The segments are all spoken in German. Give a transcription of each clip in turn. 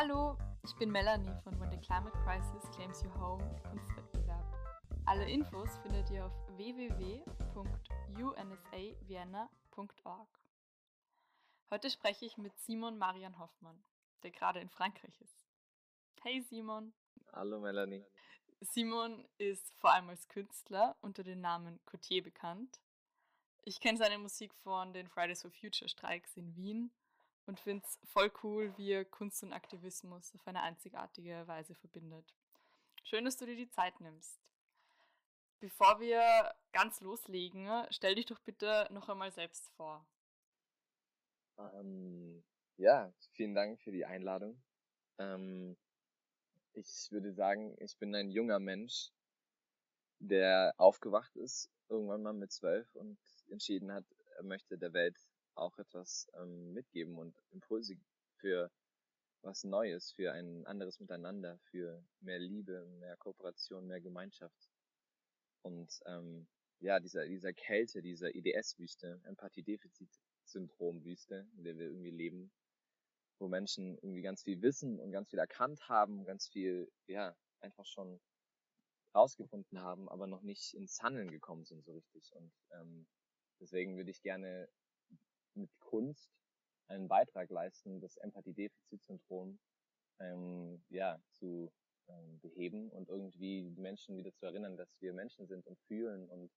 Hallo, ich bin Melanie von When the Climate Crisis Claims You Home Kunstwettbewerb. Alle Infos findet ihr auf www.unsavienna.org. Heute spreche ich mit Simon Marian Hoffmann, der gerade in Frankreich ist. Hey Simon. Hallo Melanie. Simon ist vor allem als Künstler unter dem Namen Cotier bekannt. Ich kenne seine Musik von den Fridays for Future Streiks in Wien und finde es voll cool, wie er Kunst und Aktivismus auf eine einzigartige Weise verbindet. Schön, dass du dir die Zeit nimmst. Bevor wir ganz loslegen, stell dich doch bitte noch einmal selbst vor. Ähm, ja, vielen Dank für die Einladung. Ähm, ich würde sagen, ich bin ein junger Mensch, der aufgewacht ist, irgendwann mal mit zwölf und entschieden hat, er möchte der Welt auch etwas ähm, mitgeben und Impulse für was Neues, für ein anderes Miteinander, für mehr Liebe, mehr Kooperation, mehr Gemeinschaft. Und ähm, ja, dieser, dieser Kälte, dieser IDS-Wüste, Empathie-Defizit-Syndrom-Wüste, in der wir irgendwie leben, wo Menschen irgendwie ganz viel wissen und ganz viel erkannt haben, ganz viel, ja, einfach schon rausgefunden haben, aber noch nicht ins Handeln gekommen sind so richtig. Und ähm, deswegen würde ich gerne mit Kunst einen Beitrag leisten, das Empathie-Defizit-Syndrom ähm, ja, zu ähm, beheben und irgendwie die Menschen wieder zu erinnern, dass wir Menschen sind und fühlen und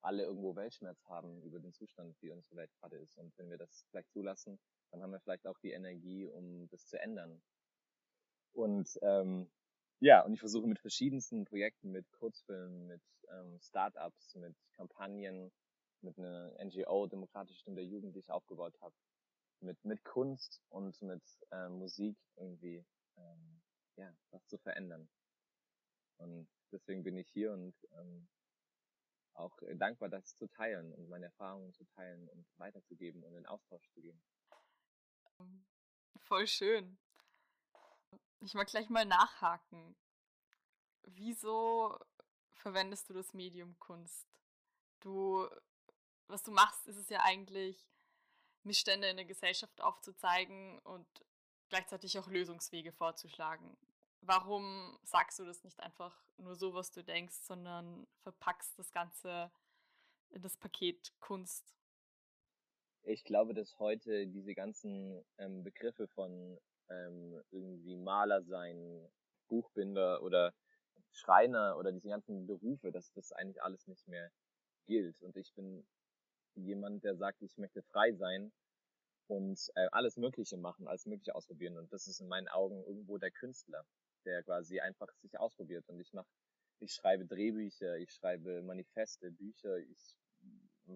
alle irgendwo Weltschmerz haben über den Zustand, wie unsere Welt gerade ist. Und wenn wir das vielleicht zulassen, dann haben wir vielleicht auch die Energie, um das zu ändern. Und ähm, ja, und ich versuche mit verschiedensten Projekten, mit Kurzfilmen, mit ähm, Startups, mit Kampagnen, mit einer NGO, Demokratische Stimme der Jugend, die ich aufgebaut habe, mit, mit Kunst und mit äh, Musik irgendwie ähm, ja, was zu verändern. Und deswegen bin ich hier und ähm, auch dankbar, das zu teilen und meine Erfahrungen zu teilen und weiterzugeben und in Austausch zu gehen. Voll schön. Ich mag gleich mal nachhaken. Wieso verwendest du das Medium Kunst? Du, was du machst, ist es ja eigentlich, Missstände in der Gesellschaft aufzuzeigen und gleichzeitig auch Lösungswege vorzuschlagen. Warum sagst du das nicht einfach nur so, was du denkst, sondern verpackst das Ganze in das Paket Kunst? Ich glaube, dass heute diese ganzen ähm, Begriffe von ähm, irgendwie Maler sein, Buchbinder oder Schreiner oder diese ganzen Berufe, dass das eigentlich alles nicht mehr gilt. Und ich bin jemand, der sagt, ich möchte frei sein und äh, alles Mögliche machen, alles Mögliche ausprobieren. Und das ist in meinen Augen irgendwo der Künstler, der quasi einfach sich ausprobiert. Und ich mache, ich schreibe Drehbücher, ich schreibe Manifeste, Bücher, ich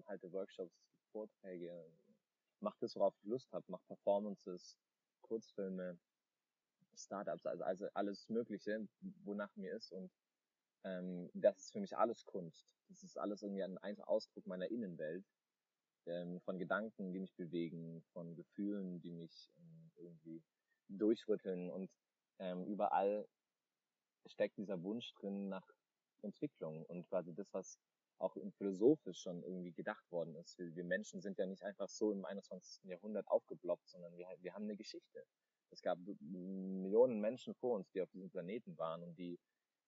halte Workshops, Vorträge, mache das, worauf ich Lust habe, mache Performances, Kurzfilme, Startups, also, also alles Mögliche, wonach mir ist. Und ähm, das ist für mich alles Kunst. Das ist alles irgendwie ein Ausdruck meiner Innenwelt ähm, von Gedanken, die mich bewegen, von Gefühlen, die mich ähm, irgendwie durchrütteln und ähm, überall steckt dieser Wunsch drin nach Entwicklung und quasi das, was auch philosophisch schon irgendwie gedacht worden ist. Wir, wir, Menschen sind ja nicht einfach so im 21. Jahrhundert aufgeploppt, sondern wir, wir haben eine Geschichte. Es gab Millionen Menschen vor uns, die auf diesem Planeten waren und die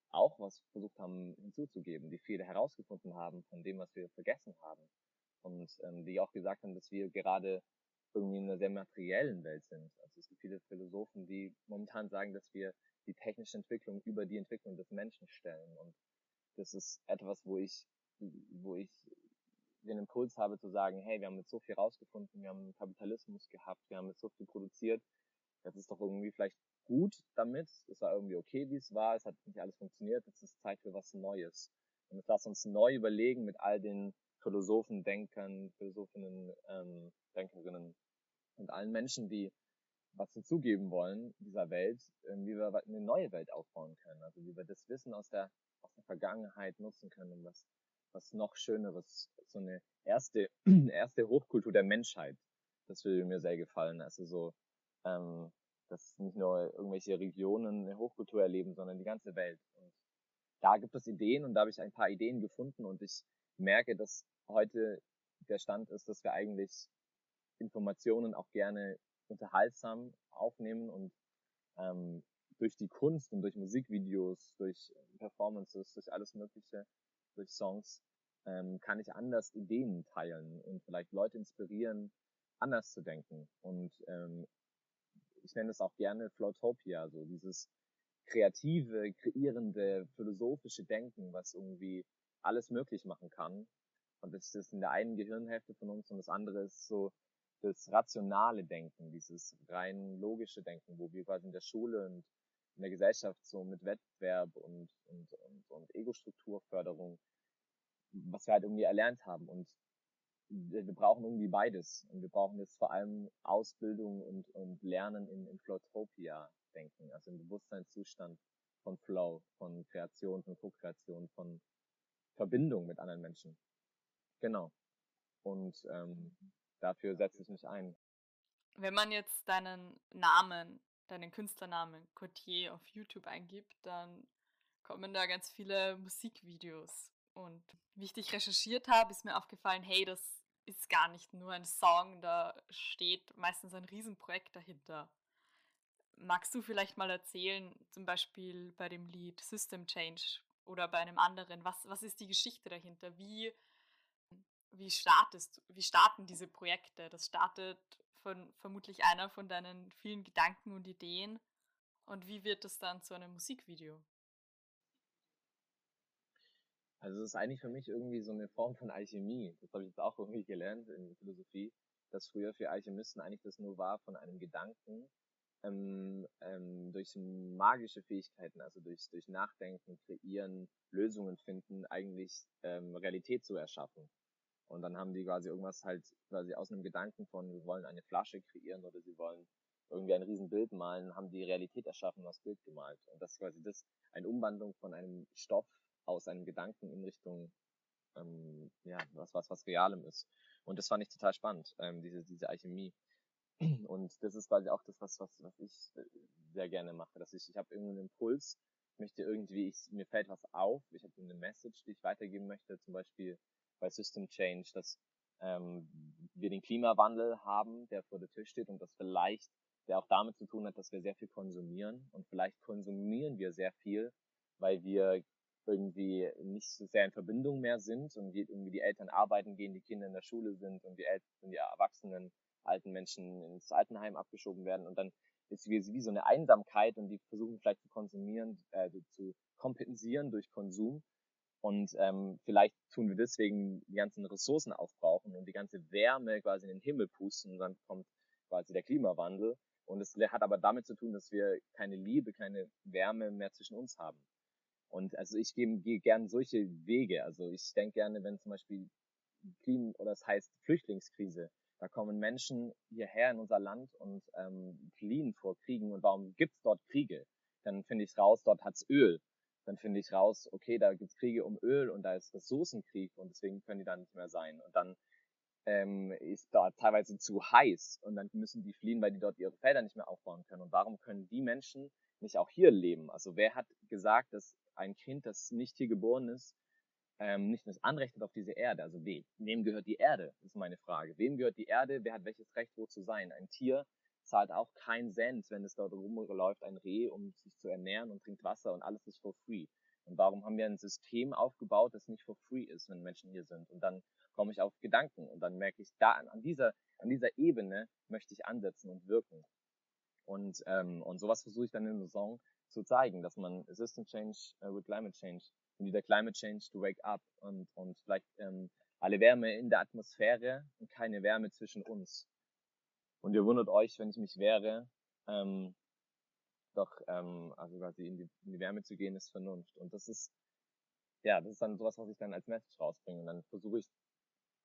auch was versucht haben hinzuzugeben, die viele herausgefunden haben von dem, was wir vergessen haben und ähm, die auch gesagt haben, dass wir gerade irgendwie in einer sehr materiellen Welt sind. Also es gibt viele Philosophen, die momentan sagen, dass wir die technische Entwicklung über die Entwicklung des Menschen stellen. Und das ist etwas, wo ich, wo ich den Impuls habe zu sagen, hey, wir haben jetzt so viel rausgefunden, wir haben Kapitalismus gehabt, wir haben jetzt so viel produziert, das ist doch irgendwie vielleicht gut damit, es war irgendwie okay, wie es war, es hat nicht alles funktioniert, jetzt ist Zeit für was Neues. Und jetzt lass uns neu überlegen mit all den Philosophen, Denkern, Philosophinnen, ähm, Denkerinnen und allen Menschen, die was hinzugeben wollen dieser Welt, ähm, wie wir eine neue Welt aufbauen können. Also wie wir das Wissen aus der, aus der Vergangenheit nutzen können, um was, was noch Schöneres, so eine erste, erste Hochkultur der Menschheit. Das würde mir sehr gefallen. Also so, ähm, dass nicht nur irgendwelche Regionen eine Hochkultur erleben, sondern die ganze Welt. Und da gibt es Ideen und da habe ich ein paar Ideen gefunden und ich merke, dass heute der Stand ist, dass wir eigentlich Informationen auch gerne unterhaltsam aufnehmen und ähm, durch die Kunst und durch Musikvideos, durch Performances, durch alles Mögliche, durch Songs, ähm, kann ich anders Ideen teilen und vielleicht Leute inspirieren, anders zu denken. Und ähm, ich nenne es auch gerne Flowtopia, so dieses kreative, kreierende, philosophische Denken, was irgendwie alles möglich machen kann. Und das ist in der einen Gehirnhälfte von uns und das andere ist so das rationale Denken, dieses rein logische Denken, wo wir quasi in der Schule und in der Gesellschaft so mit Wettbewerb und, und, und, und Ego-Strukturförderung, was wir halt irgendwie erlernt haben. Und wir brauchen irgendwie beides. Und wir brauchen jetzt vor allem Ausbildung und, und Lernen in, in Flowtopia denken, also im Bewusstseinszustand von Flow, von Kreation, von Co-Kreation, von Verbindung mit anderen Menschen. Genau. Und ähm, dafür setze ich mich ein. Wenn man jetzt deinen Namen, deinen Künstlernamen Cotier auf YouTube eingibt, dann kommen da ganz viele Musikvideos. Und wie ich dich recherchiert habe, ist mir aufgefallen, hey, das ist gar nicht nur ein Song, da steht meistens ein Riesenprojekt dahinter. Magst du vielleicht mal erzählen, zum Beispiel bei dem Lied System Change oder bei einem anderen, was, was ist die Geschichte dahinter? Wie, wie, startest, wie starten diese Projekte? Das startet von vermutlich einer von deinen vielen Gedanken und Ideen. Und wie wird es dann zu einem Musikvideo? Also es ist eigentlich für mich irgendwie so eine Form von Alchemie. Das habe ich jetzt auch irgendwie gelernt in Philosophie, dass früher für Alchemisten eigentlich das nur war von einem Gedanken ähm, ähm, durch magische Fähigkeiten, also durch, durch Nachdenken, Kreieren, Lösungen finden, eigentlich ähm, Realität zu erschaffen. Und dann haben die quasi irgendwas halt quasi aus einem Gedanken von, wir wollen eine Flasche kreieren oder sie wollen irgendwie ein Riesenbild malen, haben die Realität erschaffen, was Bild gemalt. Und das ist quasi das, eine Umwandlung von einem Stoff aus einem Gedanken in Richtung ähm, ja, was, was, was Realem ist. Und das fand ich total spannend, ähm, diese, diese Alchemie. Und das ist quasi auch das, was, was, was ich äh, sehr gerne mache, dass ich, ich habe irgendeinen Impuls, möchte irgendwie, ich, mir fällt was auf, ich habe eine Message, die ich weitergeben möchte, zum Beispiel bei System Change, dass ähm, wir den Klimawandel haben, der vor der Tür steht und das vielleicht, der auch damit zu tun hat, dass wir sehr viel konsumieren. Und vielleicht konsumieren wir sehr viel, weil wir irgendwie nicht so sehr in Verbindung mehr sind und irgendwie die Eltern arbeiten gehen, die Kinder in der Schule sind und die Eltern, die Erwachsenen alten Menschen ins Altenheim abgeschoben werden. Und dann ist wie, wie so eine Einsamkeit und die versuchen vielleicht zu konsumieren, äh, zu kompensieren durch Konsum und ähm, vielleicht tun wir deswegen die ganzen Ressourcen aufbrauchen und die ganze Wärme quasi in den Himmel pusten und dann kommt quasi der Klimawandel und es hat aber damit zu tun, dass wir keine Liebe, keine Wärme mehr zwischen uns haben. Und also ich gehe, gehe gerne solche Wege. Also ich denke gerne, wenn zum Beispiel Klima oder es heißt Flüchtlingskrise, da kommen Menschen hierher in unser Land und ähm, fliehen vor Kriegen. Und warum gibt's dort Kriege? Dann finde ich raus, dort hat's Öl. Dann finde ich raus, okay, da gibt's Kriege um Öl und da ist Ressourcenkrieg und deswegen können die da nicht mehr sein. Und dann ähm, ist da teilweise zu heiß und dann müssen die fliehen, weil die dort ihre Felder nicht mehr aufbauen können. Und warum können die Menschen nicht auch hier leben? Also wer hat gesagt, dass ein Kind, das nicht hier geboren ist, ähm, nicht das Anrecht hat auf diese Erde. Also wem? Wem gehört die Erde? ist meine Frage. Wem gehört die Erde? Wer hat welches Recht, wo zu sein? Ein Tier zahlt auch keinen Cent, wenn es dort rumläuft, ein Reh, um sich zu ernähren und trinkt Wasser und alles ist for free. Und warum haben wir ein System aufgebaut, das nicht for free ist, wenn Menschen hier sind? Und dann komme ich auf Gedanken und dann merke ich, da an dieser, an dieser Ebene möchte ich ansetzen und wirken. Und, ähm, und sowas versuche ich dann in der Song zu zeigen, dass man Assistant Change uh, with Climate Change und der Climate Change to wake up und, und vielleicht ähm, alle Wärme in der Atmosphäre und keine Wärme zwischen uns. Und ihr wundert euch, wenn ich mich wehre, ähm, doch ähm, also quasi in die, in die Wärme zu gehen, ist Vernunft. Und das ist, ja, das ist dann sowas, was ich dann als Message rausbringe. Und dann versuche ich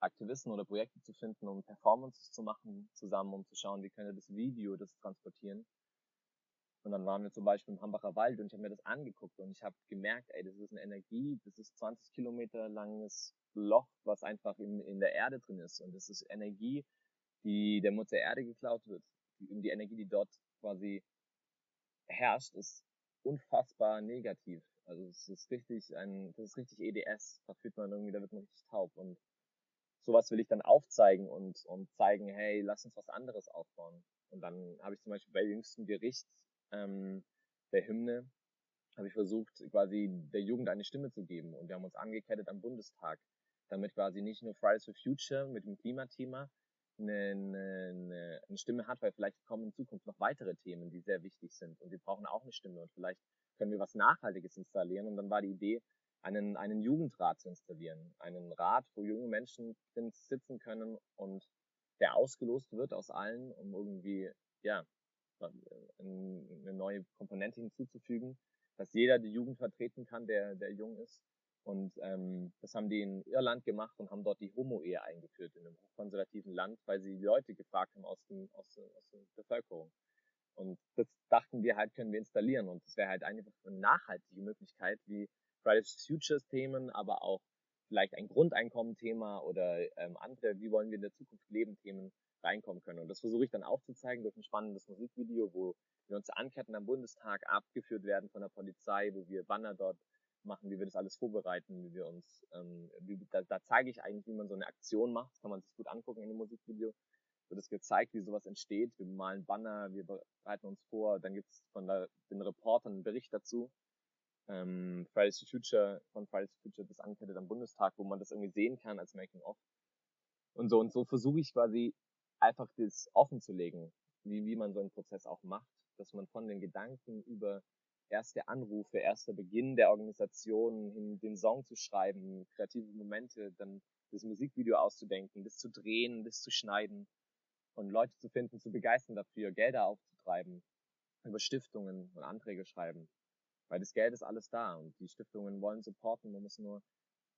Aktivisten oder Projekte zu finden, um Performances zu machen zusammen, um zu schauen, wie könnte das Video das transportieren. Und dann waren wir zum Beispiel im Hambacher Wald und ich habe mir das angeguckt und ich habe gemerkt, ey, das ist eine Energie, das ist 20 Kilometer langes Loch, was einfach in, in der Erde drin ist. Und das ist Energie, die der Mutter Erde geklaut wird. Die, die Energie, die dort quasi herrscht, ist unfassbar negativ. Also es ist richtig ein, das ist richtig EDS. Da fühlt man irgendwie, da wird man richtig taub. Und sowas will ich dann aufzeigen und, und zeigen, hey, lass uns was anderes aufbauen. Und dann habe ich zum Beispiel bei jüngstem Gericht ähm, der Hymne habe ich versucht, quasi der Jugend eine Stimme zu geben. Und wir haben uns angekettet am Bundestag, damit quasi nicht nur Fridays for Future mit dem Klimathema eine, eine, eine Stimme hat, weil vielleicht kommen in Zukunft noch weitere Themen, die sehr wichtig sind. Und wir brauchen auch eine Stimme und vielleicht können wir was Nachhaltiges installieren. Und dann war die Idee, einen, einen Jugendrat zu installieren. Einen Rat, wo junge Menschen sitzen können und der ausgelost wird aus allen, um irgendwie, ja, eine neue Komponente hinzuzufügen, dass jeder die Jugend vertreten kann, der, der jung ist. Und ähm, das haben die in Irland gemacht und haben dort die Homo-Ehe eingeführt in einem konservativen Land, weil sie Leute gefragt haben aus, dem, aus, aus der Bevölkerung. Und das dachten wir halt, können wir installieren. Und das wäre halt einfach eine nachhaltige Möglichkeit, wie Fridays for Futures Themen, aber auch vielleicht ein Grundeinkommen-Thema oder ähm, andere, wie wollen wir in der Zukunft leben, Themen reinkommen können. Und das versuche ich dann aufzuzeigen durch ein spannendes Musikvideo, wo wir uns anketten am Bundestag, abgeführt werden von der Polizei, wo wir Banner dort machen, wie wir das alles vorbereiten, wie wir uns, ähm, wie, da, da zeige ich eigentlich, wie man so eine Aktion macht, das kann man sich gut angucken in dem Musikvideo, wird es gezeigt, wie sowas entsteht, wir malen Banner, wir bereiten uns vor, dann gibt es von der, den Reportern einen Bericht dazu, ähm, Fridays for Future, von Fridays for Future das ankettet am Bundestag, wo man das irgendwie sehen kann als Making-of. Und so, und so versuche ich quasi einfach das offen zu legen, wie, wie man so einen Prozess auch macht, dass man von den Gedanken über erste Anrufe, erster Beginn der Organisation den Song zu schreiben, kreative Momente, dann das Musikvideo auszudenken, das zu drehen, das zu schneiden und Leute zu finden, zu begeistern dafür, Gelder aufzutreiben, über Stiftungen und Anträge schreiben. Weil das Geld ist alles da und die Stiftungen wollen supporten, man muss nur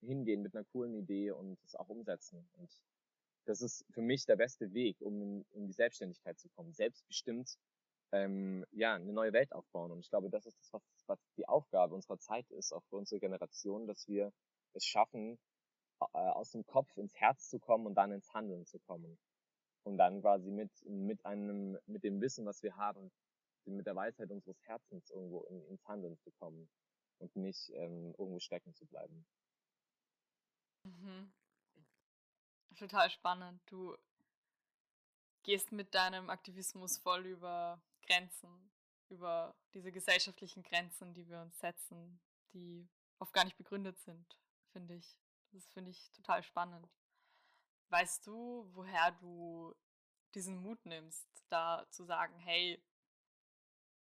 hingehen mit einer coolen Idee und es auch umsetzen. Und das ist für mich der beste Weg, um in, in die Selbstständigkeit zu kommen. Selbstbestimmt ähm, ja, eine neue Welt aufbauen. Und ich glaube, das ist das, was, was die Aufgabe unserer Zeit ist, auch für unsere Generation, dass wir es schaffen, äh, aus dem Kopf ins Herz zu kommen und dann ins Handeln zu kommen. Und dann quasi mit, mit einem, mit dem Wissen, was wir haben, mit der Weisheit unseres Herzens irgendwo in, ins Handeln zu kommen und nicht ähm, irgendwo stecken zu bleiben. Mhm. Total spannend. Du gehst mit deinem Aktivismus voll über Grenzen, über diese gesellschaftlichen Grenzen, die wir uns setzen, die oft gar nicht begründet sind, finde ich. Das finde ich total spannend. Weißt du, woher du diesen Mut nimmst, da zu sagen, hey,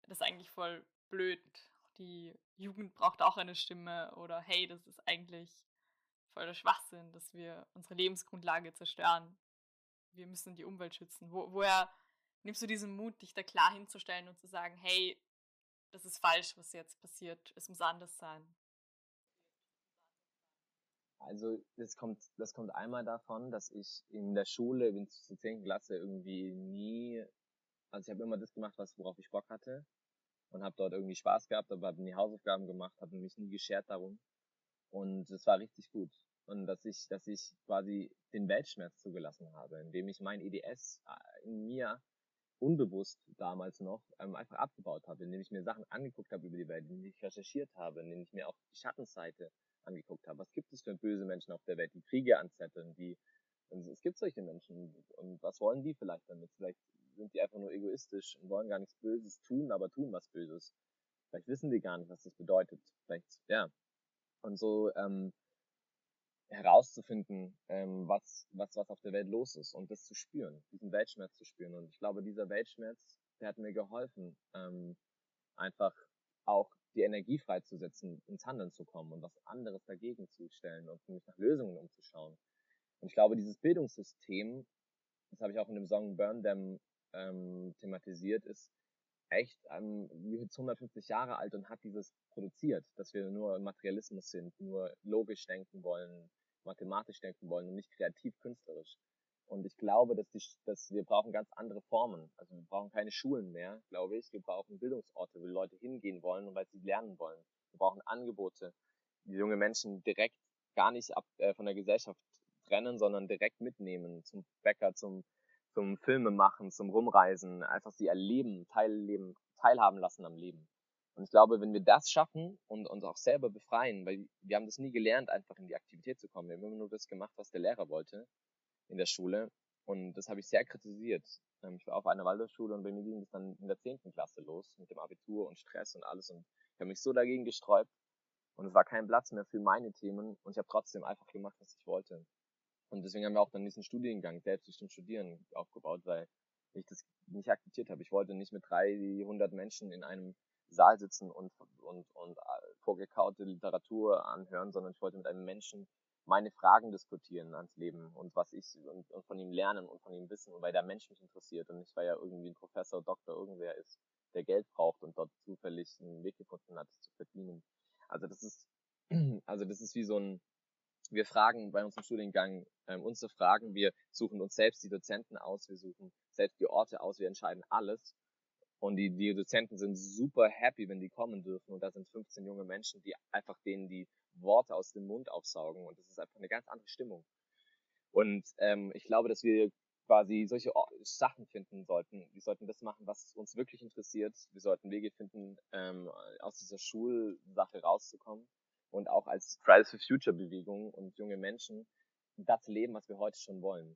das ist eigentlich voll blöd. Die Jugend braucht auch eine Stimme oder hey, das ist eigentlich voll der Schwachsinn, dass wir unsere Lebensgrundlage zerstören. Wir müssen die Umwelt schützen. Wo, woher nimmst du diesen Mut, dich da klar hinzustellen und zu sagen, hey, das ist falsch, was jetzt passiert, es muss anders sein? Also das kommt, das kommt einmal davon, dass ich in der Schule, in der 10. Klasse irgendwie nie, also ich habe immer das gemacht, was worauf ich Bock hatte und habe dort irgendwie Spaß gehabt, aber habe die Hausaufgaben gemacht, habe mich nie geschert darum und es war richtig gut und dass ich, dass ich quasi den Weltschmerz zugelassen habe, indem ich mein EDS äh, in mir unbewusst damals noch ähm, einfach abgebaut habe, indem ich mir Sachen angeguckt habe über die Welt, indem ich recherchiert habe, indem ich mir auch die Schattenseite angeguckt habe. Was gibt es für böse Menschen auf der Welt, die Kriege anzetteln, die und es gibt solche Menschen und was wollen die vielleicht damit? Vielleicht sind die einfach nur egoistisch und wollen gar nichts Böses tun, aber tun was Böses. Vielleicht wissen die gar nicht, was das bedeutet. Vielleicht, ja. Und so ähm, herauszufinden, ähm, was, was, was auf der Welt los ist und das zu spüren, diesen Weltschmerz zu spüren. Und ich glaube, dieser Weltschmerz, der hat mir geholfen, ähm, einfach auch die Energie freizusetzen, ins Handeln zu kommen und was anderes dagegen zu stellen und mich nach Lösungen umzuschauen. Und ich glaube, dieses Bildungssystem, das habe ich auch in dem Song Burn Them ähm, thematisiert, ist echt ähm, jetzt 150 Jahre alt und hat dieses produziert, dass wir nur Materialismus sind, nur logisch denken wollen, mathematisch denken wollen und nicht kreativ künstlerisch. Und ich glaube, dass, die, dass wir brauchen ganz andere Formen. Also wir brauchen keine Schulen mehr, glaube ich. Wir brauchen Bildungsorte, wo Leute hingehen wollen und weil sie lernen wollen. Wir brauchen Angebote, die junge Menschen direkt gar nicht ab, äh, von der Gesellschaft trennen, sondern direkt mitnehmen zum Bäcker, zum, zum Filme machen, zum Rumreisen, einfach sie erleben, teilleben, teilhaben lassen am Leben. Und ich glaube, wenn wir das schaffen und uns auch selber befreien, weil wir haben das nie gelernt, einfach in die Aktivität zu kommen. Wir haben immer nur das gemacht, was der Lehrer wollte in der Schule. Und das habe ich sehr kritisiert. Ähm, ich war auf einer Waldorfschule und bei mir ging es dann in der zehnten Klasse los mit dem Abitur und Stress und alles und ich habe mich so dagegen gesträubt und es war kein Platz mehr für meine Themen und ich habe trotzdem einfach gemacht, was ich wollte. Und deswegen haben wir auch dann diesen Studiengang selbstbestimmt studieren aufgebaut, weil ich das nicht akzeptiert habe. Ich wollte nicht mit 300 Menschen in einem Saal sitzen und, und, und äh, vorgekaute Literatur anhören, sondern ich wollte mit einem Menschen meine Fragen diskutieren ans Leben und was ich und, und von ihm lernen und von ihm wissen, weil der Mensch mich interessiert und nicht, weil er irgendwie ein Professor, Doktor, irgendwer ist, der Geld braucht und dort zufällig einen Weg gefunden hat, es zu verdienen. Also das ist, also das ist wie so ein, wir fragen bei uns im Studiengang ähm, unsere Fragen, wir suchen uns selbst die Dozenten aus, wir suchen selbst die Orte aus, wir entscheiden alles. Und die, die Dozenten sind super happy, wenn die kommen dürfen. Und da sind 15 junge Menschen, die einfach denen die Worte aus dem Mund aufsaugen. Und das ist einfach eine ganz andere Stimmung. Und ähm, ich glaube, dass wir quasi solche Sachen finden sollten. Wir sollten das machen, was uns wirklich interessiert. Wir sollten Wege finden, ähm, aus dieser Schulsache rauszukommen und auch als Fridays for Future Bewegung und junge Menschen das leben, was wir heute schon wollen.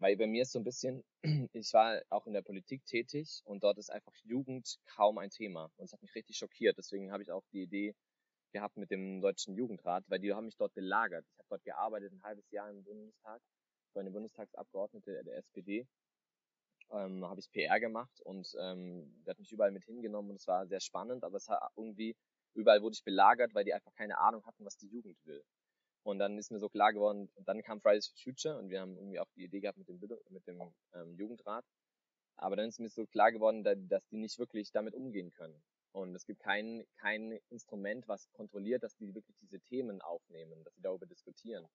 Weil bei mir ist so ein bisschen, ich war auch in der Politik tätig und dort ist einfach Jugend kaum ein Thema. Und es hat mich richtig schockiert. Deswegen habe ich auch die Idee gehabt mit dem Deutschen Jugendrat, weil die haben mich dort belagert. Ich habe dort gearbeitet, ein halbes Jahr im Bundestag. Ich war eine Bundestagsabgeordnete der SPD. Ähm, habe ich PR gemacht und ähm, der hat mich überall mit hingenommen und es war sehr spannend, aber es hat irgendwie, überall wurde ich belagert, weil die einfach keine Ahnung hatten, was die Jugend will. Und dann ist mir so klar geworden, dann kam Fridays for Future und wir haben irgendwie auch die Idee gehabt mit dem, mit dem ähm, Jugendrat. Aber dann ist mir so klar geworden, dass die nicht wirklich damit umgehen können. Und es gibt kein, kein Instrument, was kontrolliert, dass die wirklich diese Themen aufnehmen, dass sie darüber diskutieren.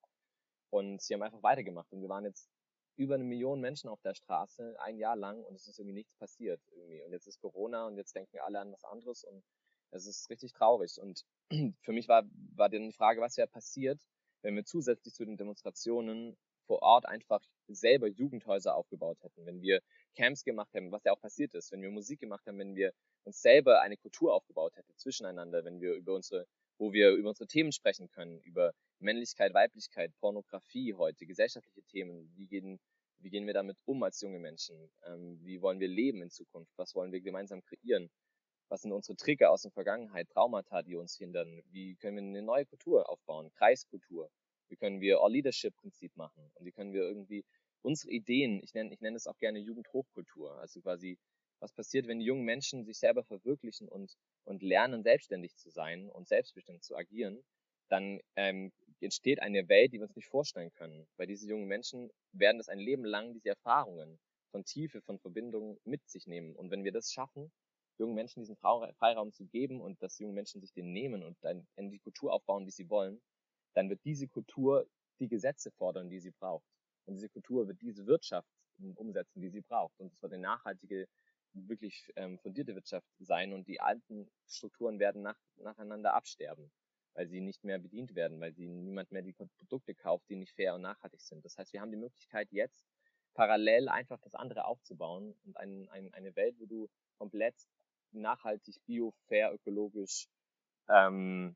Und sie haben einfach weitergemacht. Und wir waren jetzt über eine Million Menschen auf der Straße, ein Jahr lang, und es ist irgendwie nichts passiert. Irgendwie. Und jetzt ist Corona und jetzt denken alle an was anderes und es ist richtig traurig. Und für mich war, war dann die Frage, was wäre passiert, wenn wir zusätzlich zu den Demonstrationen vor Ort einfach selber Jugendhäuser aufgebaut hätten, wenn wir Camps gemacht hätten, was ja auch passiert ist, wenn wir Musik gemacht haben, wenn wir uns selber eine Kultur aufgebaut hätten zwischeneinander, wenn wir über unsere, wo wir über unsere Themen sprechen können, über Männlichkeit, Weiblichkeit, Pornografie heute, gesellschaftliche Themen, wie gehen, wie gehen wir damit um als junge Menschen, ähm, wie wollen wir leben in Zukunft, was wollen wir gemeinsam kreieren, was sind unsere Trigger aus der Vergangenheit, Traumata, die uns hindern? Wie können wir eine neue Kultur aufbauen? Kreiskultur. Wie können wir All-Leadership-Prinzip machen? Und wie können wir irgendwie unsere Ideen, ich nenne, ich nenne es auch gerne Jugendhochkultur, also quasi, was passiert, wenn die jungen Menschen sich selber verwirklichen und, und lernen, selbstständig zu sein und selbstbestimmt zu agieren, dann ähm, entsteht eine Welt, die wir uns nicht vorstellen können. Weil diese jungen Menschen werden das ein Leben lang, diese Erfahrungen von Tiefe, von Verbindung mit sich nehmen. Und wenn wir das schaffen, jungen Menschen diesen Freiraum zu geben und dass junge Menschen sich den nehmen und dann in die Kultur aufbauen, die sie wollen, dann wird diese Kultur die Gesetze fordern, die sie braucht. Und diese Kultur wird diese Wirtschaft umsetzen, die sie braucht. Und es wird eine nachhaltige, wirklich ähm, fundierte Wirtschaft sein und die alten Strukturen werden nach, nacheinander absterben, weil sie nicht mehr bedient werden, weil sie niemand mehr die Produkte kauft, die nicht fair und nachhaltig sind. Das heißt, wir haben die Möglichkeit jetzt parallel einfach das andere aufzubauen und ein, ein, eine Welt, wo du komplett nachhaltig, bio, fair, ökologisch ähm,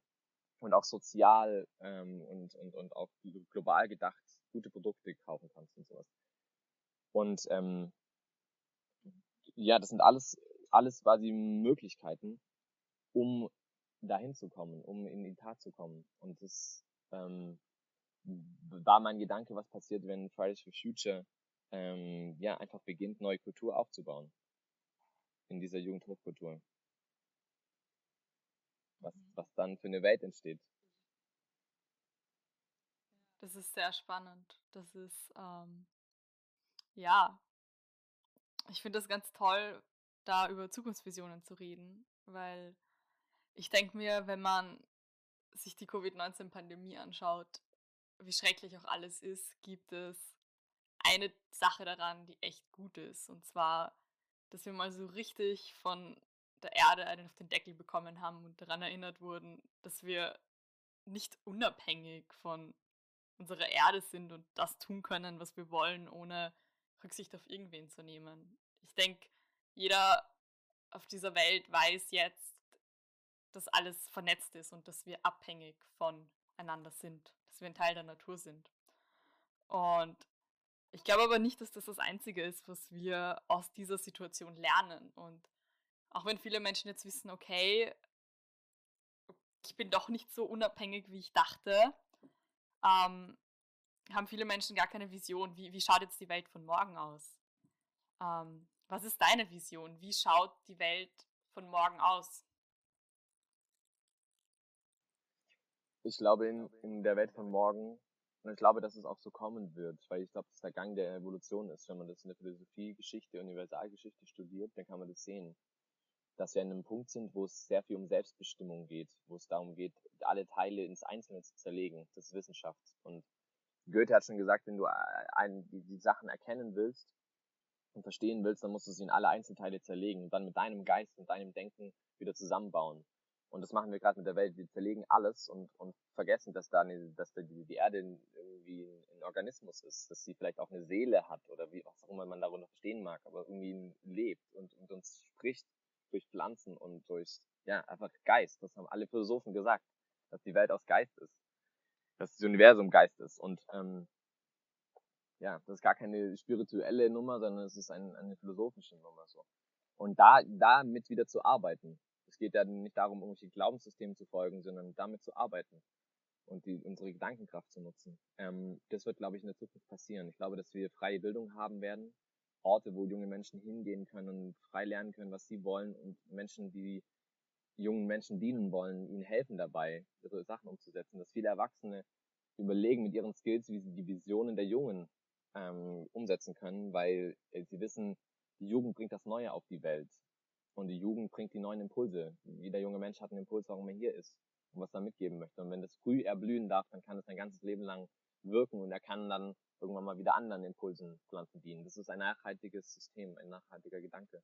und auch sozial ähm, und, und, und auch global gedacht gute Produkte kaufen kannst und sowas. Und ähm, ja, das sind alles, alles quasi Möglichkeiten, um dahin zu kommen, um in die Tat zu kommen. Und das ähm, war mein Gedanke, was passiert, wenn Fridays for Future ähm, ja einfach beginnt, neue Kultur aufzubauen in dieser Jugendhochkultur. Was, mhm. was dann für eine Welt entsteht. Das ist sehr spannend. Das ist, ähm, ja, ich finde das ganz toll, da über Zukunftsvisionen zu reden, weil ich denke mir, wenn man sich die Covid-19-Pandemie anschaut, wie schrecklich auch alles ist, gibt es eine Sache daran, die echt gut ist. Und zwar dass wir mal so richtig von der Erde einen auf den Deckel bekommen haben und daran erinnert wurden, dass wir nicht unabhängig von unserer Erde sind und das tun können, was wir wollen, ohne Rücksicht auf irgendwen zu nehmen. Ich denke, jeder auf dieser Welt weiß jetzt, dass alles vernetzt ist und dass wir abhängig voneinander sind, dass wir ein Teil der Natur sind. Und Ich glaube aber nicht, dass das das Einzige ist, was wir aus dieser Situation lernen. Und auch wenn viele Menschen jetzt wissen, okay, ich bin doch nicht so unabhängig, wie ich dachte, ähm, haben viele Menschen gar keine Vision. Wie, wie schaut jetzt die Welt von morgen aus? Ähm, was ist deine Vision? Wie schaut die Welt von morgen aus? Ich glaube, in, in der Welt von morgen, und ich glaube, dass es auch so kommen wird, weil ich glaube, dass der Gang der Evolution ist. Wenn man das in der Philosophie, Geschichte, Universalgeschichte studiert, dann kann man das sehen dass wir an einem Punkt sind, wo es sehr viel um Selbstbestimmung geht, wo es darum geht, alle Teile ins Einzelne zu zerlegen. Das ist Wissenschaft. Und Goethe hat schon gesagt, wenn du ein, die, die Sachen erkennen willst und verstehen willst, dann musst du sie in alle Einzelteile zerlegen und dann mit deinem Geist und deinem Denken wieder zusammenbauen. Und das machen wir gerade mit der Welt. Wir zerlegen alles und, und vergessen, dass da, eine, dass da die, die Erde irgendwie ein Organismus ist, dass sie vielleicht auch eine Seele hat oder wie auch immer man darunter verstehen mag, aber irgendwie lebt und, und uns spricht durch Pflanzen und durch, ja, einfach Geist. Das haben alle Philosophen gesagt, dass die Welt aus Geist ist. Dass das Universum Geist ist. Und ähm, ja, das ist gar keine spirituelle Nummer, sondern es ist ein, eine philosophische Nummer so. Und da damit wieder zu arbeiten. Es geht ja nicht darum, irgendwelche Glaubenssystemen zu folgen, sondern damit zu arbeiten und die, unsere Gedankenkraft zu nutzen. Ähm, das wird, glaube ich, in der Zukunft passieren. Ich glaube, dass wir freie Bildung haben werden, Orte, wo junge Menschen hingehen können und frei lernen können, was sie wollen und Menschen, die jungen Menschen dienen wollen, ihnen helfen dabei, ihre Sachen umzusetzen. Dass viele Erwachsene überlegen mit ihren Skills, wie sie die Visionen der Jungen ähm, umsetzen können, weil äh, sie wissen, die Jugend bringt das Neue auf die Welt und die Jugend bringt die neuen Impulse. Jeder junge Mensch hat einen Impuls, warum er hier ist und was er mitgeben möchte. Und wenn das früh erblühen darf, dann kann es sein ganzes Leben lang wirken und er kann dann irgendwann mal wieder anderen Impulsen Pflanzen dienen. Das ist ein nachhaltiges System, ein nachhaltiger Gedanke.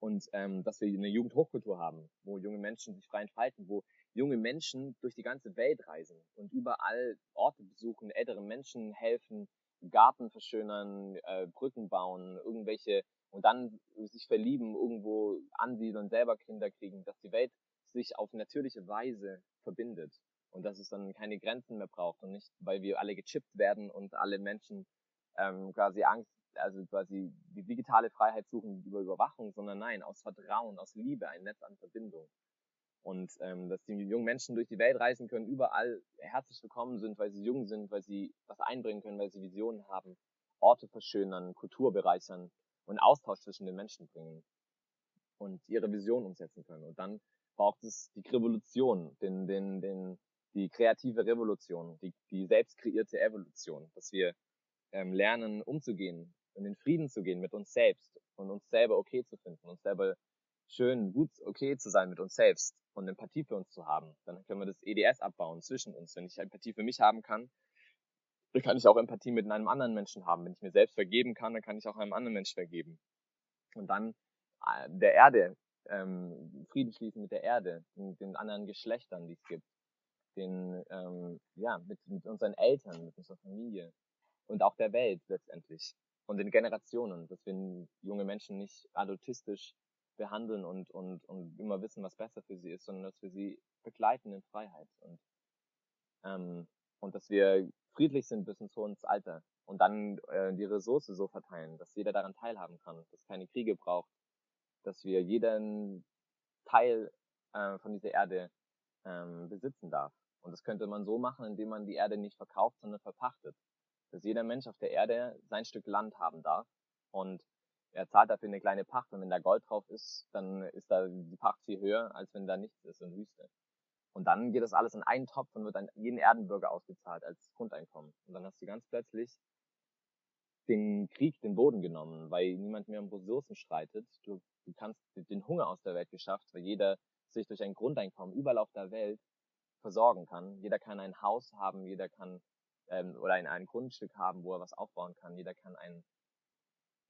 Und ähm, dass wir eine Jugendhochkultur haben, wo junge Menschen sich frei entfalten, wo junge Menschen durch die ganze Welt reisen und überall Orte besuchen, älteren Menschen helfen, Garten verschönern, äh, Brücken bauen, irgendwelche und dann sich verlieben, irgendwo ansiedeln, selber Kinder kriegen, dass die Welt sich auf natürliche Weise verbindet und dass es dann keine Grenzen mehr braucht und nicht, weil wir alle gechippt werden und alle Menschen ähm, quasi Angst, also quasi die digitale Freiheit suchen über Überwachung, sondern nein, aus Vertrauen, aus Liebe, ein Netz an Verbindung. Und ähm, dass die jungen Menschen durch die Welt reisen können, überall herzlich willkommen sind, weil sie jung sind, weil sie was einbringen können, weil sie Visionen haben, Orte verschönern, Kultur bereichern und Austausch zwischen den Menschen bringen und ihre Vision umsetzen können. Und dann braucht es die Revolution, den, den, den, die kreative Revolution, die, die selbst kreierte Evolution, dass wir ähm, lernen, umzugehen und in Frieden zu gehen mit uns selbst und uns selber okay zu finden, uns selber schön, gut, okay zu sein mit uns selbst und Empathie für uns zu haben. Dann können wir das EDS abbauen zwischen uns. Wenn ich Empathie für mich haben kann, dann kann ich auch Empathie mit einem anderen Menschen haben. Wenn ich mir selbst vergeben kann, dann kann ich auch einem anderen Menschen vergeben. Und dann äh, der Erde, ähm, Frieden schließen mit der Erde, und den anderen Geschlechtern, die es gibt den, ähm, ja, mit, mit unseren Eltern, mit unserer Familie und auch der Welt letztendlich und den Generationen, dass wir junge Menschen nicht adultistisch behandeln und, und, und immer wissen, was besser für sie ist, sondern dass wir sie begleiten in Freiheit und, ähm, und dass wir friedlich sind bis ins hohe Alter und dann äh, die Ressource so verteilen, dass jeder daran teilhaben kann, dass keine Kriege braucht, dass wir jeden Teil äh, von dieser Erde ähm, besitzen darf. Und das könnte man so machen, indem man die Erde nicht verkauft, sondern verpachtet. Dass jeder Mensch auf der Erde sein Stück Land haben darf und er zahlt dafür eine kleine Pacht und wenn da Gold drauf ist, dann ist da die Pacht viel höher, als wenn da nichts ist und Wüste. Und dann geht das alles in einen Topf und wird an jeden Erdenbürger ausgezahlt als Grundeinkommen. Und dann hast du ganz plötzlich den Krieg den Boden genommen, weil niemand mehr um Ressourcen streitet. Du, du kannst den Hunger aus der Welt geschafft, weil jeder sich durch ein Grundeinkommen überall auf der Welt versorgen kann. Jeder kann ein Haus haben, jeder kann ähm, oder ein, ein Grundstück haben, wo er was aufbauen kann. Jeder kann ein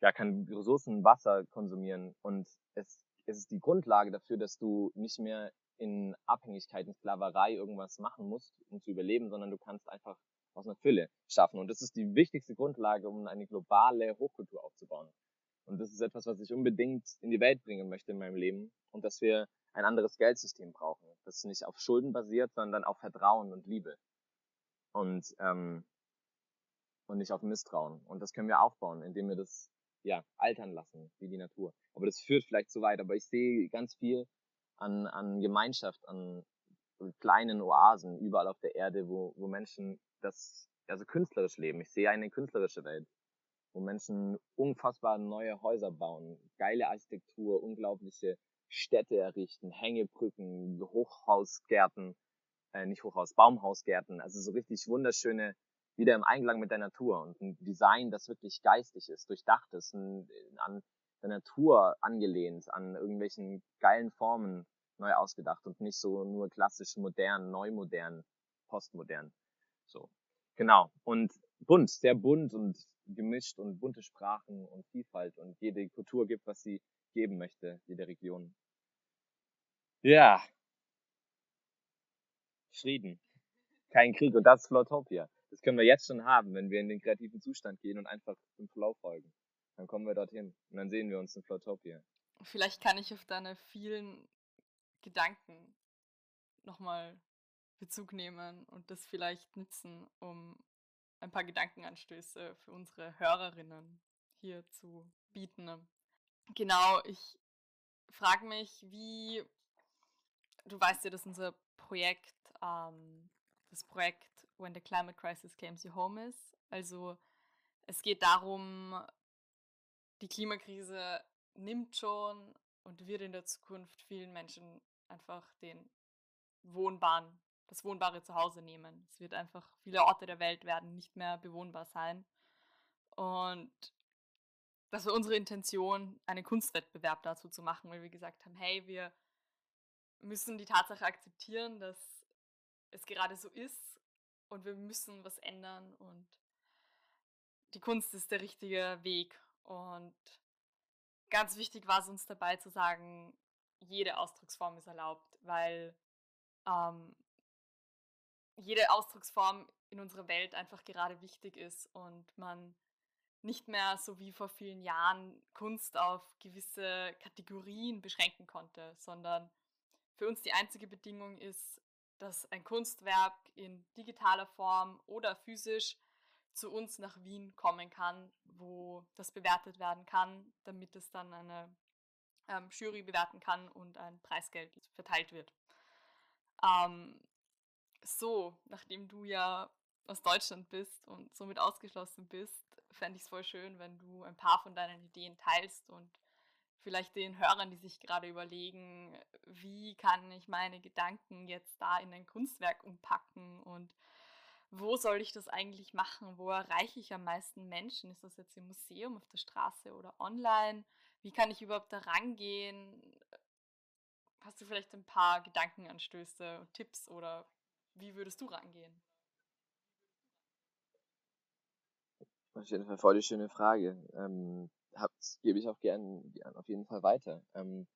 ja, kann Ressourcen, Wasser konsumieren und es, es ist die Grundlage dafür, dass du nicht mehr in Abhängigkeit, in Sklaverei irgendwas machen musst, um zu überleben, sondern du kannst einfach aus einer Fülle schaffen. Und das ist die wichtigste Grundlage, um eine globale Hochkultur aufzubauen. Und das ist etwas, was ich unbedingt in die Welt bringen möchte in meinem Leben. Und dass wir ein anderes Geldsystem brauchen, das nicht auf Schulden basiert, sondern auf Vertrauen und Liebe. Und ähm, und nicht auf Misstrauen. Und das können wir aufbauen, indem wir das ja altern lassen, wie die Natur. Aber das führt vielleicht zu weit. Aber ich sehe ganz viel an, an Gemeinschaft, an kleinen Oasen überall auf der Erde, wo, wo Menschen das also künstlerisch leben. Ich sehe eine künstlerische Welt, wo Menschen unfassbar neue Häuser bauen, geile Architektur, unglaubliche Städte errichten, Hängebrücken, Hochhausgärten, äh, nicht Hochhaus, Baumhausgärten, also so richtig wunderschöne, wieder im Einklang mit der Natur und ein Design, das wirklich geistig ist, durchdacht ist, ein, an der Natur angelehnt, an irgendwelchen geilen Formen neu ausgedacht und nicht so nur klassisch modern, neu modern, postmodern. So. Genau. Und bunt, sehr bunt und gemischt und bunte Sprachen und Vielfalt und jede Kultur gibt, was sie geben möchte, jede Region. Ja. Frieden. Kein Krieg und das ist Flotopia. Das können wir jetzt schon haben, wenn wir in den kreativen Zustand gehen und einfach im Flow folgen. Dann kommen wir dorthin und dann sehen wir uns in Flotopia. Vielleicht kann ich auf deine vielen Gedanken nochmal Bezug nehmen und das vielleicht nutzen, um ein paar Gedankenanstöße für unsere Hörerinnen hier zu bieten. Genau, ich frage mich, wie, du weißt ja, dass unser Projekt, ähm, das Projekt When the Climate Crisis Came You Home ist. Also es geht darum, die Klimakrise nimmt schon und wird in der Zukunft vielen Menschen einfach den wohnbaren, das wohnbare Zuhause nehmen. Es wird einfach, viele Orte der Welt werden nicht mehr bewohnbar sein. Und das war unsere Intention, einen Kunstwettbewerb dazu zu machen, weil wir gesagt haben, hey, wir müssen die Tatsache akzeptieren, dass es gerade so ist und wir müssen was ändern und die Kunst ist der richtige Weg. Und ganz wichtig war es uns dabei zu sagen, jede Ausdrucksform ist erlaubt, weil ähm, jede Ausdrucksform in unserer Welt einfach gerade wichtig ist und man nicht mehr so wie vor vielen Jahren Kunst auf gewisse Kategorien beschränken konnte, sondern für uns die einzige Bedingung ist, dass ein Kunstwerk in digitaler Form oder physisch zu uns nach Wien kommen kann, wo das bewertet werden kann, damit es dann eine ähm, Jury bewerten kann und ein Preisgeld verteilt wird. Ähm, so, nachdem du ja aus Deutschland bist und somit ausgeschlossen bist, fände ich es voll schön, wenn du ein paar von deinen Ideen teilst und vielleicht den Hörern, die sich gerade überlegen, wie kann ich meine Gedanken jetzt da in ein Kunstwerk umpacken und wo soll ich das eigentlich machen? Wo erreiche ich am meisten Menschen? Ist das jetzt im Museum, auf der Straße oder online? Wie kann ich überhaupt da rangehen? Hast du vielleicht ein paar Gedankenanstöße Tipps oder wie würdest du rangehen? Auf jeden Fall voll die schöne Frage. Ähm, gebe ich auch gern, gern auf jeden Fall weiter. Ähm,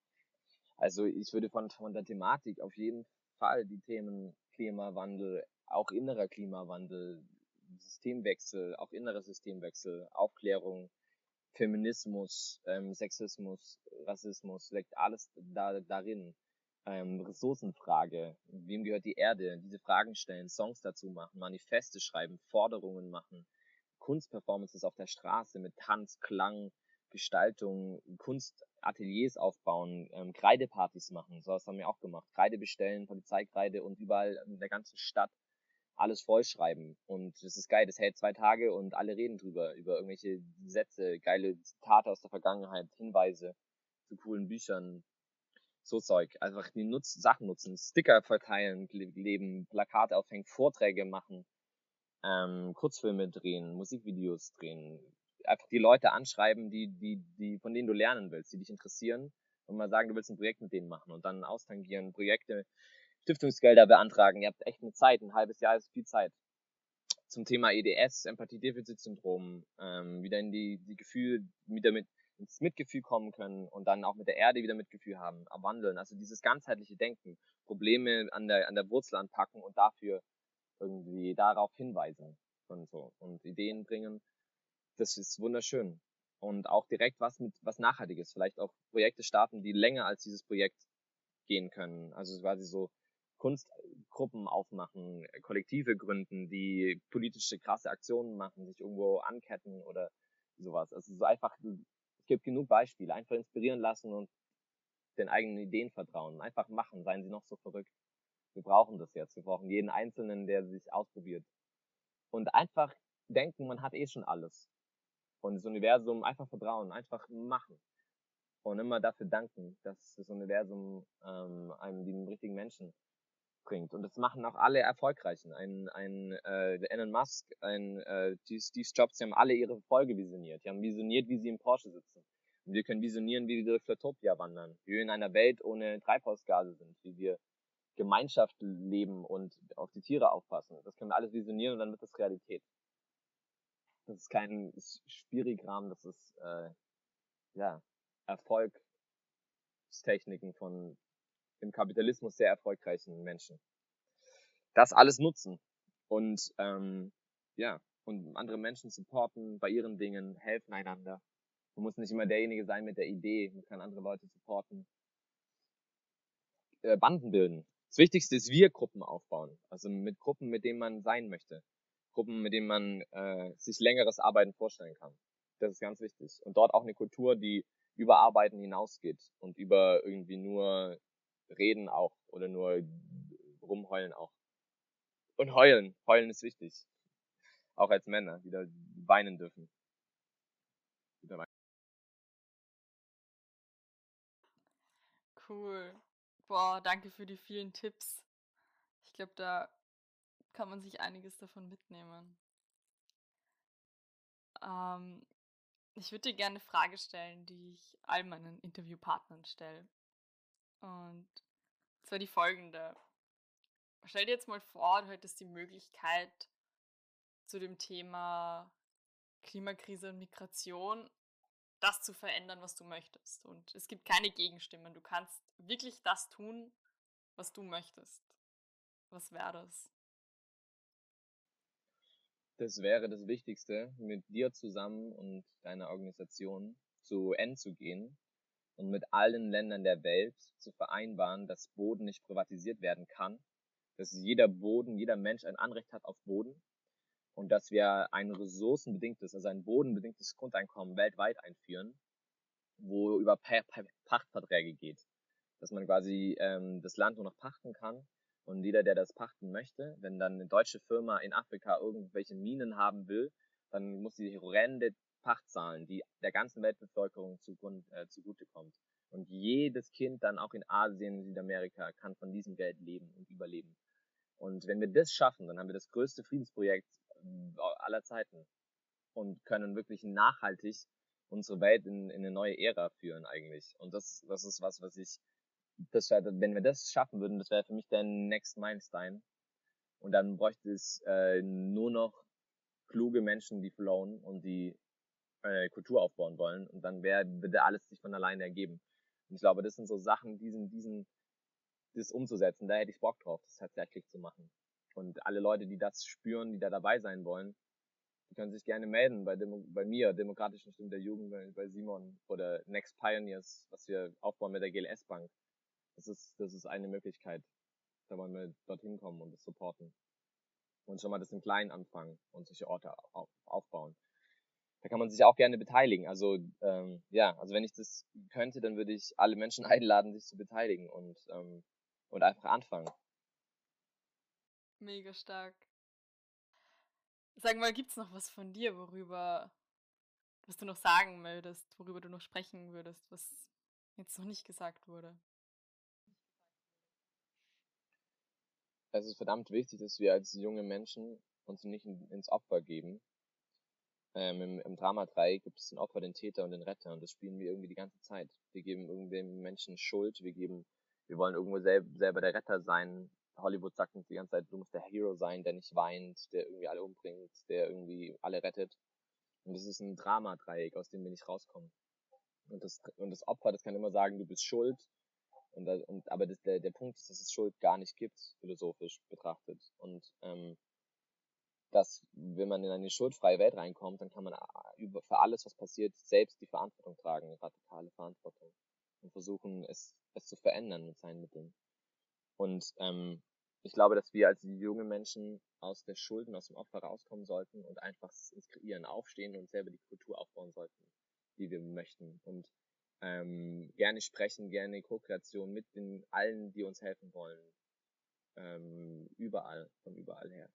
also ich würde von, von der Thematik auf jeden Fall die Themen Klimawandel, auch innerer Klimawandel, Systemwechsel, auch innerer Systemwechsel, Aufklärung, Feminismus, ähm, Sexismus, Rassismus, liegt alles da, darin. Ähm, Ressourcenfrage, wem gehört die Erde? Diese Fragen stellen, Songs dazu machen, Manifeste schreiben, Forderungen machen, Kunstperformances auf der Straße mit Tanz, Klang, Gestaltung, Kunstateliers aufbauen, ähm, Kreidepartys machen, sowas haben wir auch gemacht. Kreide bestellen, Polizeikreide und überall in der ganzen Stadt alles vollschreiben. Und das ist geil, das hält zwei Tage und alle reden drüber, über irgendwelche Sätze, geile Zitate aus der Vergangenheit, Hinweise zu coolen Büchern, so Zeug. Einfach die Nutz Sachen nutzen, Sticker verteilen, leben, Plakate aufhängen, Vorträge machen, ähm, Kurzfilme drehen, Musikvideos drehen. Einfach die Leute anschreiben, die, die, die, von denen du lernen willst, die dich interessieren und mal sagen, du willst ein Projekt mit denen machen und dann austangieren, Projekte Stiftungsgelder beantragen. Ihr habt echt eine Zeit, ein halbes Jahr ist viel Zeit. Zum Thema EDS, Empathie-Defizit-Syndrom, ähm, wieder in die, die Gefühl, wieder mit ins Mitgefühl kommen können und dann auch mit der Erde wieder Mitgefühl haben, wandeln. Also dieses ganzheitliche Denken, Probleme an der, an der Wurzel anpacken und dafür irgendwie darauf hinweisen und so und Ideen bringen. Das ist wunderschön. Und auch direkt was mit was Nachhaltiges. Vielleicht auch Projekte starten, die länger als dieses Projekt gehen können. Also quasi so Kunstgruppen aufmachen, Kollektive gründen, die politische krasse Aktionen machen, sich irgendwo anketten oder sowas. Also so einfach, es gibt genug Beispiele. Einfach inspirieren lassen und den eigenen Ideen vertrauen. Einfach machen, seien sie noch so verrückt. Wir brauchen das jetzt. Wir brauchen jeden Einzelnen, der sich ausprobiert. Und einfach denken, man hat eh schon alles. Und das Universum einfach vertrauen, einfach machen. Und immer dafür danken, dass das Universum ähm, einem den richtigen Menschen bringt. Und das machen auch alle Erfolgreichen. Ein, ein äh, Elon Musk, ein äh, Steve Jobs, die haben alle ihre Folge visioniert. Die haben visioniert, wie sie im Porsche sitzen. Und wir können visionieren, wie wir durch Flatopia wandern, wie wir in einer Welt ohne Treibhausgase sind, wie wir Gemeinschaft leben und auf die Tiere aufpassen. Das können wir alles visionieren und dann wird das Realität. Das ist kein Spirigramm, das ist äh, ja Erfolgstechniken von im Kapitalismus sehr erfolgreichen Menschen. Das alles nutzen und ähm, ja und andere Menschen supporten bei ihren Dingen, helfen einander. Man muss nicht immer derjenige sein mit der Idee, man kann andere Leute supporten. Äh, Banden bilden. Das Wichtigste ist Wir-Gruppen aufbauen. Also mit Gruppen, mit denen man sein möchte. Gruppen, mit denen man äh, sich längeres Arbeiten vorstellen kann. Das ist ganz wichtig. Und dort auch eine Kultur, die über Arbeiten hinausgeht und über irgendwie nur Reden auch oder nur rumheulen auch. Und heulen. Heulen ist wichtig. Auch als Männer, die da weinen dürfen. Cool. Boah, danke für die vielen Tipps. Ich glaube, da kann man sich einiges davon mitnehmen. Ähm, ich würde dir gerne eine Frage stellen, die ich all meinen Interviewpartnern stelle. Und zwar die folgende. Stell dir jetzt mal vor, du hättest die Möglichkeit, zu dem Thema Klimakrise und Migration das zu verändern, was du möchtest. Und es gibt keine Gegenstimmen. Du kannst wirklich das tun, was du möchtest. Was wäre das? Das wäre das Wichtigste, mit dir zusammen und deiner Organisation zu N zu gehen und mit allen Ländern der Welt zu vereinbaren, dass Boden nicht privatisiert werden kann, dass jeder Boden, jeder Mensch ein Anrecht hat auf Boden und dass wir ein ressourcenbedingtes, also ein bodenbedingtes Grundeinkommen weltweit einführen, wo über Pachtverträge geht. Dass man quasi ähm, das Land nur noch pachten kann und jeder, der das pachten möchte, wenn dann eine deutsche Firma in Afrika irgendwelche Minen haben will, dann muss sie horrende Pacht zahlen, die der ganzen Weltbevölkerung äh, zugutekommt. Und jedes Kind dann auch in Asien, Südamerika kann von diesem Geld leben und überleben. Und wenn wir das schaffen, dann haben wir das größte Friedensprojekt aller Zeiten und können wirklich nachhaltig unsere Welt in, in eine neue Ära führen eigentlich. Und das, das ist was, was ich, das wär, wenn wir das schaffen würden, das wäre für mich der Next Meilenstein. Und dann bräuchte es äh, nur noch kluge Menschen, die flowen und die äh, Kultur aufbauen wollen. Und dann wäre, würde alles sich von alleine ergeben. Und ich glaube, das sind so Sachen, diesen, diesen, das umzusetzen, da hätte ich Bock drauf, das tatsächlich zu machen. Und alle Leute, die das spüren, die da dabei sein wollen, die können sich gerne melden bei, Demo bei mir, Demokratischen Stimme der Jugend, bei, Simon oder Next Pioneers, was wir aufbauen mit der GLS Bank. Das ist, das ist eine Möglichkeit. Da wollen wir dorthin kommen und das supporten. Und schon mal das im Kleinen anfangen und solche Orte auf, aufbauen. Da kann man sich auch gerne beteiligen. Also ähm, ja, also wenn ich das könnte, dann würde ich alle Menschen einladen, sich zu beteiligen und ähm, und einfach anfangen. Mega stark. Sag mal, gibt's noch was von dir, worüber, was du noch sagen möchtest, worüber du noch sprechen würdest, was jetzt noch nicht gesagt wurde? Es ist verdammt wichtig, dass wir als junge Menschen uns nicht ins Opfer geben. Ähm, im, Im Drama 3 gibt es den Opfer, den Täter und den Retter und das spielen wir irgendwie die ganze Zeit. Wir geben irgendwem Menschen Schuld, wir geben, wir wollen irgendwo selb, selber der Retter sein, Hollywood sagt uns die ganze Zeit, du musst der Hero sein, der nicht weint, der irgendwie alle umbringt, der irgendwie alle rettet. Und das ist ein Dramadreieck, aus dem wir nicht rauskommen. Und das, und das Opfer, das kann immer sagen, du bist schuld. Und, und aber das, der, der Punkt ist, dass es Schuld gar nicht gibt, philosophisch betrachtet. Und ähm, dass, wenn man in eine schuldfreie Welt reinkommt, dann kann man äh, über, für alles, was passiert, selbst die Verantwortung tragen, radikale Verantwortung. Und versuchen, es, es zu verändern mit seinen Mitteln. Und ähm, ich glaube, dass wir als junge Menschen aus der Schulden, aus dem Opfer rauskommen sollten und einfach ins Kreieren aufstehen und selber die Kultur aufbauen sollten, die wir möchten. Und ähm, gerne sprechen, gerne Co-Kreation mit den allen, die uns helfen wollen. Ähm, überall, von überall her.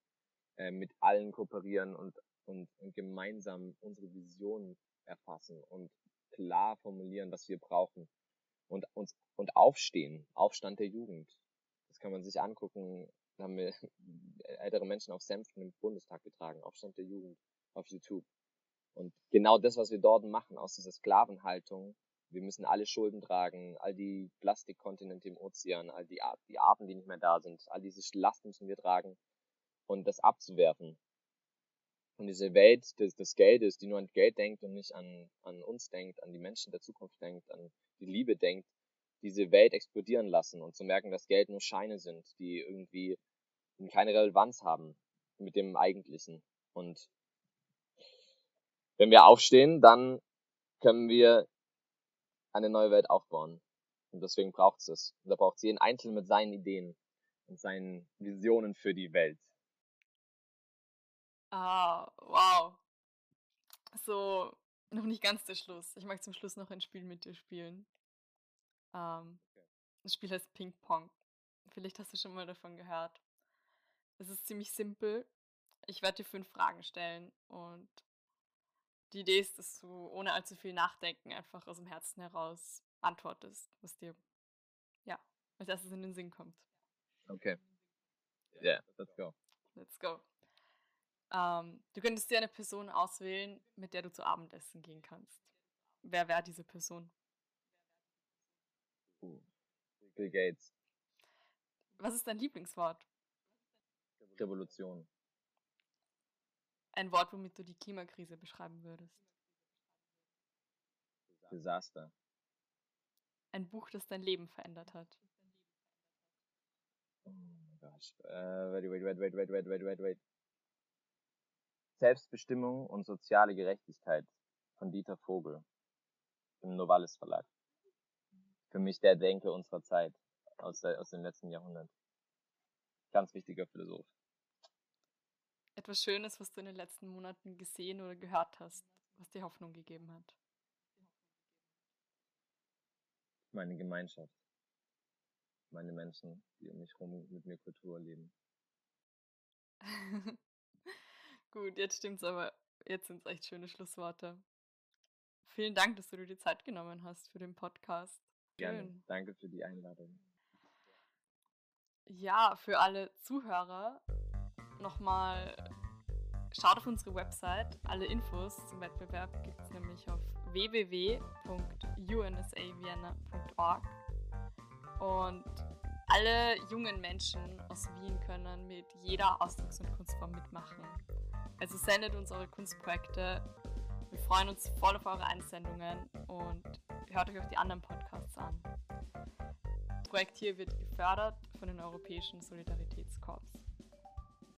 Äh, mit allen kooperieren und, und, und gemeinsam unsere Vision erfassen und klar formulieren, was wir brauchen. Und uns und aufstehen, Aufstand der Jugend. Das kann man sich angucken. Da haben wir ältere Menschen auf Senften im Bundestag getragen, Aufstand der Jugend auf YouTube. Und genau das, was wir dort machen, aus dieser Sklavenhaltung, wir müssen alle Schulden tragen, all die Plastikkontinente im Ozean, all die, Ar die Arten, die nicht mehr da sind, all diese Last müssen wir tragen und das abzuwerfen. Und diese Welt des, des Geldes, die nur an Geld denkt und nicht an, an uns denkt, an die Menschen der Zukunft denkt, an die Liebe denkt, diese Welt explodieren lassen und zu merken, dass Geld nur Scheine sind, die irgendwie keine Relevanz haben mit dem Eigentlichen. Und wenn wir aufstehen, dann können wir eine neue Welt aufbauen. Und deswegen braucht es es. Und da braucht es jeden Einzelnen mit seinen Ideen und seinen Visionen für die Welt. Ah, wow. So, noch nicht ganz der Schluss. Ich mag zum Schluss noch ein Spiel mit dir spielen. Ähm, das Spiel heißt Ping Pong. Vielleicht hast du schon mal davon gehört. Es ist ziemlich simpel. Ich werde dir fünf Fragen stellen und die Idee ist, dass du ohne allzu viel Nachdenken einfach aus dem Herzen heraus antwortest, was dir ja als erstes in den Sinn kommt. Okay. Yeah, let's go. Let's go. Ähm, du könntest dir eine Person auswählen, mit der du zu Abendessen gehen kannst. Wer wäre diese Person? Uh, Bill Gates. Was ist dein Lieblingswort? Revolution. Ein Wort, womit du die Klimakrise beschreiben würdest. Desaster. Ein Buch, das dein Leben verändert hat. Oh my gosh. Uh, wait, wait, wait, wait, wait, wait, wait, wait, wait. Selbstbestimmung und soziale Gerechtigkeit von Dieter Vogel im Novalis Verlag. Für mich der Denke unserer Zeit aus, der, aus dem letzten Jahrhundert. Ganz wichtiger Philosoph etwas Schönes, was du in den letzten Monaten gesehen oder gehört hast, was dir Hoffnung gegeben hat? Meine Gemeinschaft. Meine Menschen, die um mich herum mit mir Kultur leben. Gut, jetzt stimmt's aber. Jetzt sind es echt schöne Schlussworte. Vielen Dank, dass du dir die Zeit genommen hast für den Podcast. Gerne. Danke für die Einladung. Ja, für alle Zuhörer nochmal, schaut auf unsere Website. Alle Infos zum Wettbewerb gibt es nämlich auf www.unsavienna.org. Und alle jungen Menschen aus Wien können mit jeder Ausdrucks- und Kunstform mitmachen. Also sendet uns eure Kunstprojekte. Wir freuen uns voll auf eure Einsendungen und hört euch auch die anderen Podcasts an. Das Projekt hier wird gefördert von den Europäischen Solidaritätskorps.